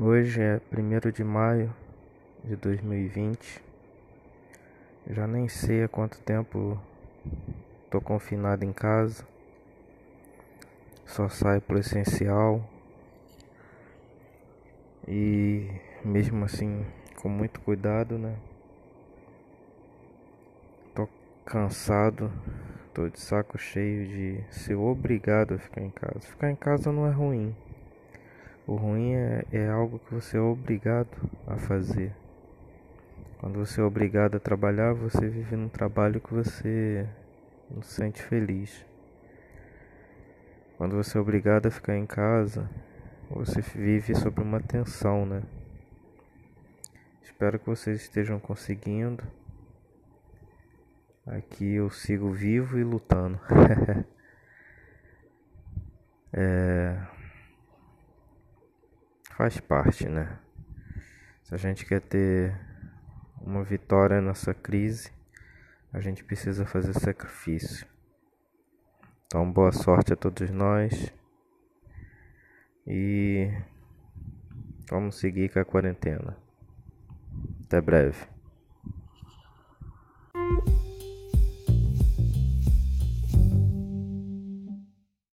Hoje é 1 de maio de 2020. Já nem sei há quanto tempo tô confinado em casa. Só saio pro essencial. E mesmo assim, com muito cuidado, né? Tô cansado, tô de saco cheio de ser obrigado a ficar em casa. Ficar em casa não é ruim. O ruim é, é algo que você é obrigado a fazer. Quando você é obrigado a trabalhar, você vive num trabalho que você não se sente feliz. Quando você é obrigado a ficar em casa, você vive sob uma tensão, né? Espero que vocês estejam conseguindo. Aqui eu sigo vivo e lutando. é faz parte, né? Se a gente quer ter uma vitória nessa crise, a gente precisa fazer sacrifício. Então, boa sorte a todos nós e vamos seguir com a quarentena. Até breve.